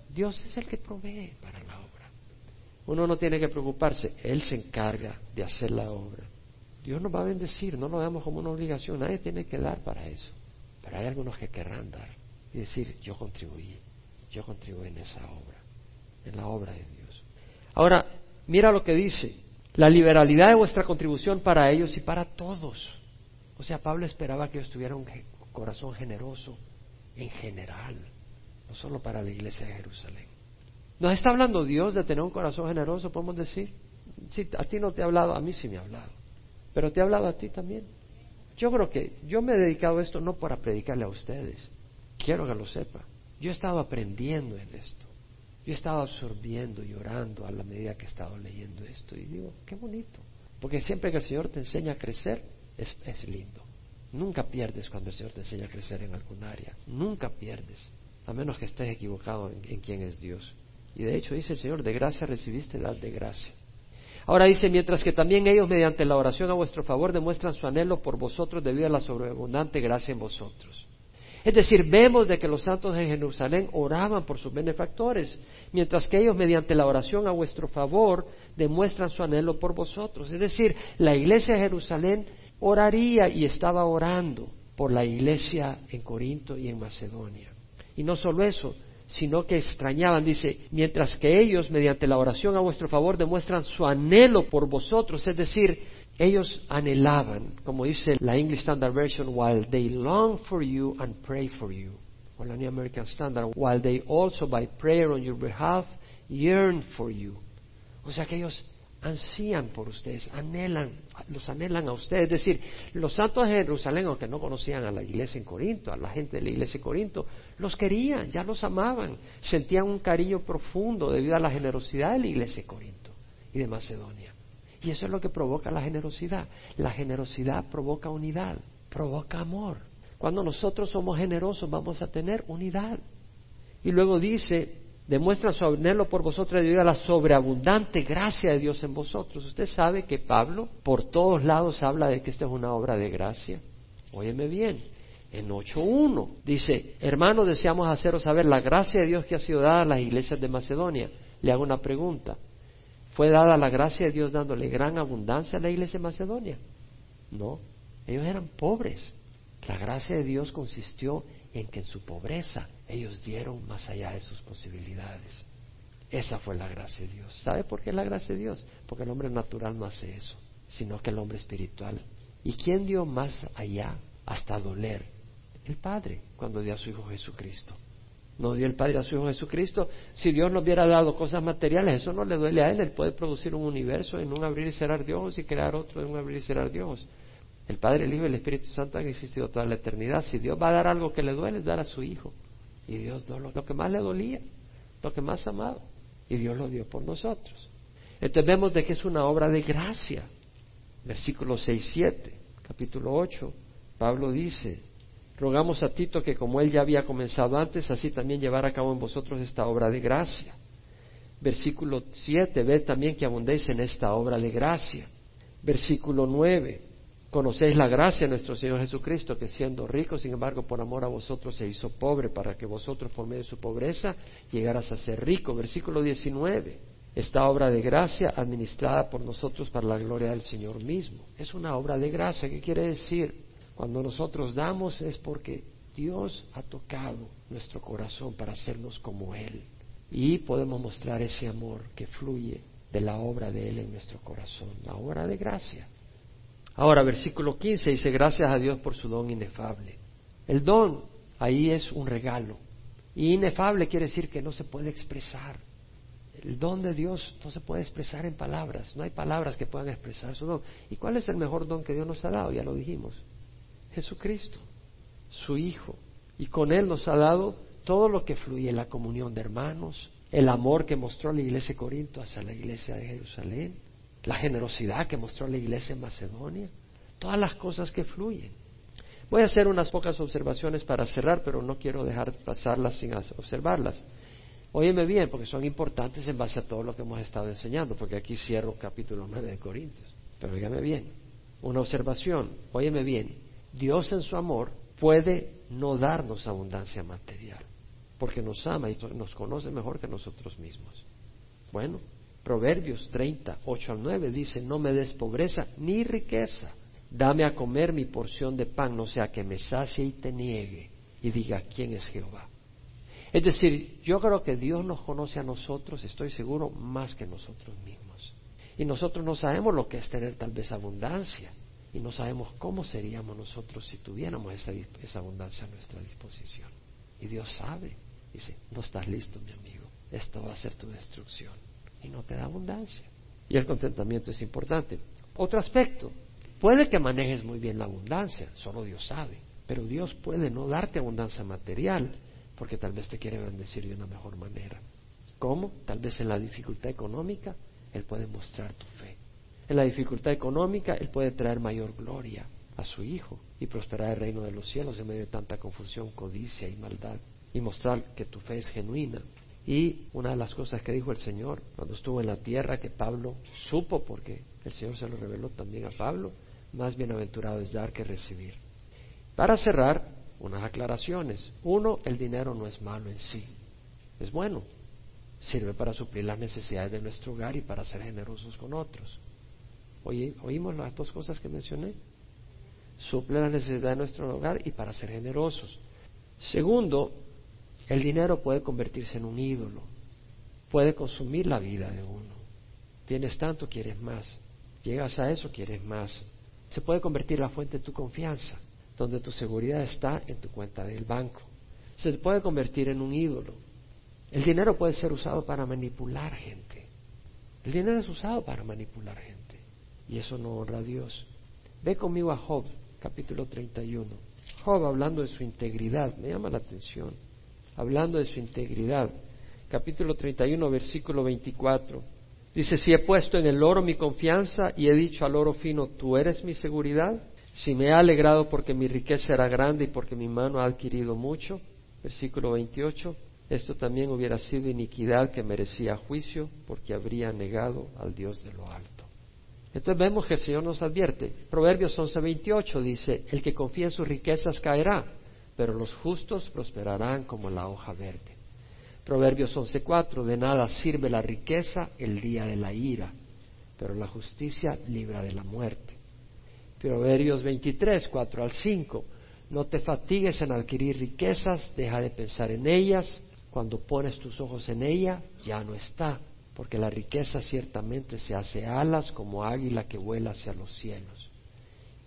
Dios es el que provee para la obra. Uno no tiene que preocuparse, Él se encarga de hacer la obra. Dios nos va a bendecir, no lo veamos como una obligación, nadie tiene que dar para eso. Pero hay algunos que querrán dar y decir, yo contribuí, yo contribuí en esa obra, en la obra de Dios. Ahora, mira lo que dice, la liberalidad de vuestra contribución para ellos y para todos. O sea, Pablo esperaba que ellos tuvieran un corazón generoso en general, no solo para la iglesia de Jerusalén. ¿Nos está hablando Dios de tener un corazón generoso, podemos decir? Sí, a ti no te ha hablado, a mí sí me ha hablado pero te he hablado a ti también. Yo creo que yo me he dedicado a esto no para predicarle a ustedes, quiero que lo sepa. Yo he estado aprendiendo en esto, yo he estado absorbiendo y orando a la medida que he estado leyendo esto y digo, qué bonito, porque siempre que el Señor te enseña a crecer es, es lindo. Nunca pierdes cuando el Señor te enseña a crecer en algún área, nunca pierdes, a menos que estés equivocado en, quién es Dios. Y de hecho dice el Señor, de gracia recibiste, dad de gracia. Ahora dice, mientras que también ellos mediante la oración a vuestro favor demuestran su anhelo por vosotros debido a la sobreabundante gracia en vosotros. Es decir, vemos de que los santos de Jerusalén oraban por sus benefactores, mientras que ellos mediante la oración a vuestro favor demuestran su anhelo por vosotros. Es decir, la iglesia de Jerusalén oraría y estaba orando por la iglesia en Corinto y en Macedonia. Y no solo eso, sino que extrañaban, dice, mientras que ellos mediante la oración a vuestro favor demuestran su anhelo por vosotros, es decir, ellos anhelaban, como dice la English Standard Version, while they long for you and pray for you. O la New American Standard, while they also by prayer on your behalf yearn for you. O sea que ellos ansían por ustedes, anhelan, los anhelan a ustedes. Es decir, los santos de Jerusalén, aunque no conocían a la iglesia en Corinto, a la gente de la iglesia en Corinto, los querían, ya los amaban, sentían un cariño profundo debido a la generosidad de la iglesia de Corinto y de Macedonia. Y eso es lo que provoca la generosidad. La generosidad provoca unidad, provoca amor. Cuando nosotros somos generosos vamos a tener unidad. Y luego dice, demuestra su anhelo por vosotros debido a la sobreabundante gracia de Dios en vosotros. Usted sabe que Pablo por todos lados habla de que esta es una obra de gracia. Óyeme bien, en 8.1 dice, hermanos, deseamos haceros saber la gracia de Dios que ha sido dada a las iglesias de Macedonia. Le hago una pregunta. ¿Fue dada la gracia de Dios dándole gran abundancia a la iglesia de Macedonia? No, ellos eran pobres. La gracia de Dios consistió en que en su pobreza ellos dieron más allá de sus posibilidades. Esa fue la gracia de Dios. ¿Sabe por qué la gracia de Dios? Porque el hombre natural no hace eso, sino que el hombre espiritual. ¿Y quién dio más allá hasta doler? El Padre, cuando dio a su Hijo Jesucristo nos dio el Padre a su Hijo Jesucristo. Si Dios nos hubiera dado cosas materiales, eso no le duele a Él. Él puede producir un universo en un abrir y cerrar de ojos y crear otro en un abrir y cerrar de ojos. El Padre, el Hijo y el Espíritu Santo han existido toda la eternidad. Si Dios va a dar algo que le duele, es dar a su Hijo. Y Dios dio lo, que más le dolía, lo que más amaba. Y Dios lo dio por nosotros. Entonces vemos de que es una obra de gracia. Versículo 6, 7, capítulo 8, Pablo dice, Rogamos a Tito que como él ya había comenzado antes, así también llevara a cabo en vosotros esta obra de gracia. Versículo 7, ved también que abundéis en esta obra de gracia. Versículo 9, conocéis la gracia de nuestro Señor Jesucristo, que siendo rico, sin embargo, por amor a vosotros se hizo pobre, para que vosotros por medio de su pobreza llegaras a ser rico. Versículo 19, esta obra de gracia administrada por nosotros para la gloria del Señor mismo. Es una obra de gracia, ¿qué quiere decir? Cuando nosotros damos es porque Dios ha tocado nuestro corazón para hacernos como Él. Y podemos mostrar ese amor que fluye de la obra de Él en nuestro corazón, la obra de gracia. Ahora, versículo 15 dice, gracias a Dios por su don inefable. El don ahí es un regalo. Y inefable quiere decir que no se puede expresar. El don de Dios no se puede expresar en palabras. No hay palabras que puedan expresar su don. ¿Y cuál es el mejor don que Dios nos ha dado? Ya lo dijimos. Jesucristo, su Hijo. Y con Él nos ha dado todo lo que fluye, la comunión de hermanos, el amor que mostró la iglesia de Corinto hacia la iglesia de Jerusalén, la generosidad que mostró la iglesia en Macedonia, todas las cosas que fluyen. Voy a hacer unas pocas observaciones para cerrar, pero no quiero dejar pasarlas sin observarlas. Óyeme bien, porque son importantes en base a todo lo que hemos estado enseñando, porque aquí cierro capítulo 9 de Corintios. Pero óigame bien, una observación, óyeme bien, Dios en su amor puede no darnos abundancia material, porque nos ama y nos conoce mejor que nosotros mismos. Bueno, Proverbios 30, 8 al 9 dice, no me des pobreza ni riqueza, dame a comer mi porción de pan, no sea que me sacie y te niegue y diga, ¿quién es Jehová? Es decir, yo creo que Dios nos conoce a nosotros, estoy seguro, más que nosotros mismos. Y nosotros no sabemos lo que es tener tal vez abundancia y no sabemos cómo seríamos nosotros si tuviéramos esa, esa abundancia a nuestra disposición. Y Dios sabe. Dice, no estás listo, mi amigo. Esto va a ser tu destrucción. Y no te da abundancia. Y el contentamiento es importante. Otro aspecto. Puede que manejes muy bien la abundancia, solo Dios sabe. Pero Dios puede no darte abundancia material porque tal vez te quiere bendecir de una mejor manera. ¿Cómo? Tal vez en la dificultad económica Él puede mostrar tu fe en la dificultad económica, Él puede traer mayor gloria a su Hijo y prosperar el reino de los cielos en medio de tanta confusión, codicia y maldad y mostrar que tu fe es genuina. Y una de las cosas que dijo el Señor cuando estuvo en la tierra, que Pablo supo, porque el Señor se lo reveló también a Pablo, más bienaventurado es dar que recibir. Para cerrar, unas aclaraciones. Uno, el dinero no es malo en sí, es bueno. Sirve para suplir las necesidades de nuestro hogar y para ser generosos con otros. ¿Oímos las dos cosas que mencioné? Suple las necesidades de nuestro hogar y para ser generosos. Segundo, el dinero puede convertirse en un ídolo, puede consumir la vida de uno. Tienes tanto, quieres más. Llegas a eso, quieres más. Se puede convertir la fuente de tu confianza, donde tu seguridad está en tu cuenta del banco. Se puede convertir en un ídolo. El dinero puede ser usado para manipular gente. El dinero es usado para manipular gente. Y eso no honra a Dios. Ve conmigo a Job, capítulo 31. Job hablando de su integridad, me llama la atención. Hablando de su integridad. Capítulo 31, versículo 24. Dice, si he puesto en el oro mi confianza y he dicho al oro fino, tú eres mi seguridad, si me he alegrado porque mi riqueza era grande y porque mi mano ha adquirido mucho, versículo 28, esto también hubiera sido iniquidad que merecía juicio porque habría negado al Dios de lo alto. Entonces vemos que el Señor nos advierte. Proverbios 11:28 dice, el que confía en sus riquezas caerá, pero los justos prosperarán como la hoja verde. Proverbios 11:4, de nada sirve la riqueza el día de la ira, pero la justicia libra de la muerte. Proverbios 23, 4 al 5, no te fatigues en adquirir riquezas, deja de pensar en ellas, cuando pones tus ojos en ella, ya no está, porque la riqueza ciertamente se hace alas como águila que vuela hacia los cielos.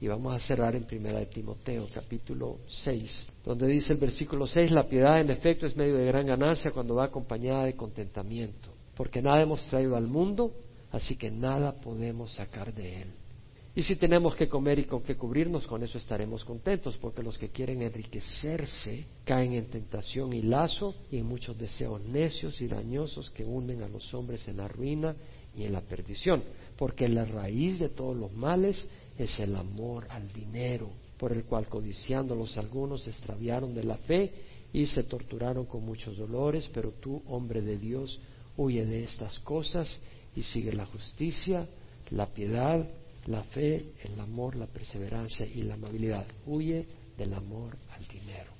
Y vamos a cerrar en primera de Timoteo, capítulo 6, donde dice el versículo 6, la piedad en efecto es medio de gran ganancia cuando va acompañada de contentamiento, porque nada hemos traído al mundo, así que nada podemos sacar de él. Y si tenemos que comer y con qué cubrirnos, con eso estaremos contentos, porque los que quieren enriquecerse caen en tentación y lazo y en muchos deseos necios y dañosos que hunden a los hombres en la ruina y en la perdición, porque la raíz de todos los males es el amor al dinero, por el cual codiciándolos algunos se extraviaron de la fe y se torturaron con muchos dolores, pero tú, hombre de Dios, huye de estas cosas y sigue la justicia, la piedad, la fe, el amor, la perseverancia y la amabilidad. Huye del amor al dinero.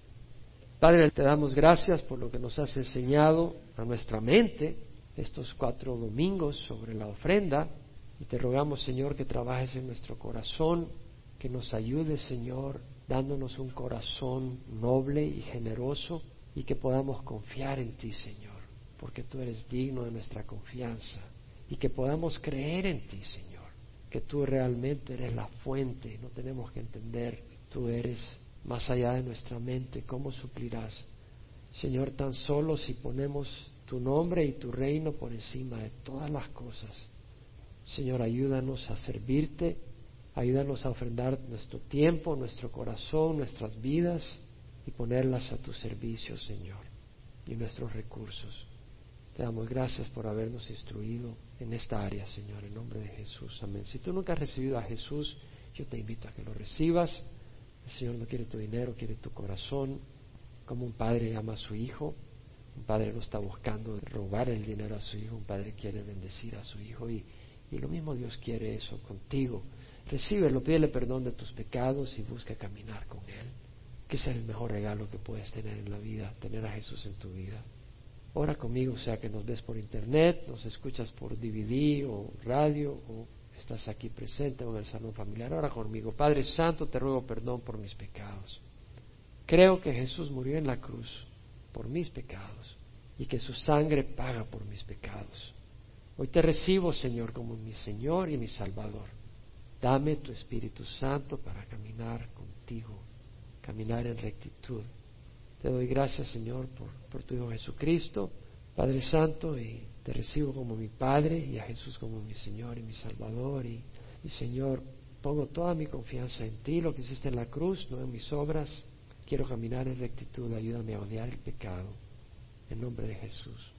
Padre, te damos gracias por lo que nos has enseñado a nuestra mente estos cuatro domingos sobre la ofrenda y te rogamos, Señor, que trabajes en nuestro corazón, que nos ayudes, Señor, dándonos un corazón noble y generoso y que podamos confiar en ti, Señor, porque tú eres digno de nuestra confianza y que podamos creer en ti, Señor que tú realmente eres la fuente, no tenemos que entender, tú eres más allá de nuestra mente, ¿cómo suplirás? Señor, tan solo si ponemos tu nombre y tu reino por encima de todas las cosas. Señor, ayúdanos a servirte, ayúdanos a ofrendar nuestro tiempo, nuestro corazón, nuestras vidas y ponerlas a tu servicio, Señor, y nuestros recursos. Te damos gracias por habernos instruido en esta área, Señor, en nombre de Jesús. Amén. Si tú nunca has recibido a Jesús, yo te invito a que lo recibas. El Señor no quiere tu dinero, quiere tu corazón. Como un padre ama a su hijo, un padre no está buscando robar el dinero a su hijo, un padre quiere bendecir a su hijo y, y lo mismo Dios quiere eso contigo. Recíbelo, pídele perdón de tus pecados y busca caminar con Él. Que es el mejor regalo que puedes tener en la vida, tener a Jesús en tu vida. Ora conmigo, sea que nos ves por internet, nos escuchas por DVD o radio o estás aquí presente en el salón familiar. Ora conmigo. Padre Santo, te ruego perdón por mis pecados. Creo que Jesús murió en la cruz por mis pecados y que su sangre paga por mis pecados. Hoy te recibo, Señor, como mi Señor y mi Salvador. Dame tu Espíritu Santo para caminar contigo, caminar en rectitud te doy gracias, Señor, por, tu Hijo Jesucristo, Padre Santo, y te recibo como mi Padre y a Jesús como mi Señor y mi Salvador. Y, y Señor, pongo toda mi confianza en ti, lo que hiciste en la cruz, no en mis obras. Quiero caminar en rectitud, ayúdame a odiar el pecado. En nombre de Jesús.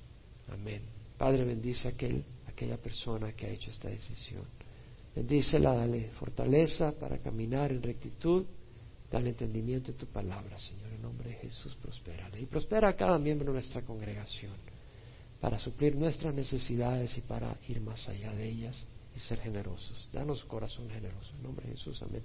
Amén. Padre, bendice a aquel, aquella persona que ha hecho esta decisión. Bendícela, dale fortaleza para caminar en rectitud. Dale entendimiento de tu palabra, Señor. En nombre de Jesús, prospérale. Y prospera a cada miembro de nuestra congregación para suplir nuestras necesidades y para ir más allá de ellas y ser generosos. Danos corazón generoso. En nombre de Jesús, amén.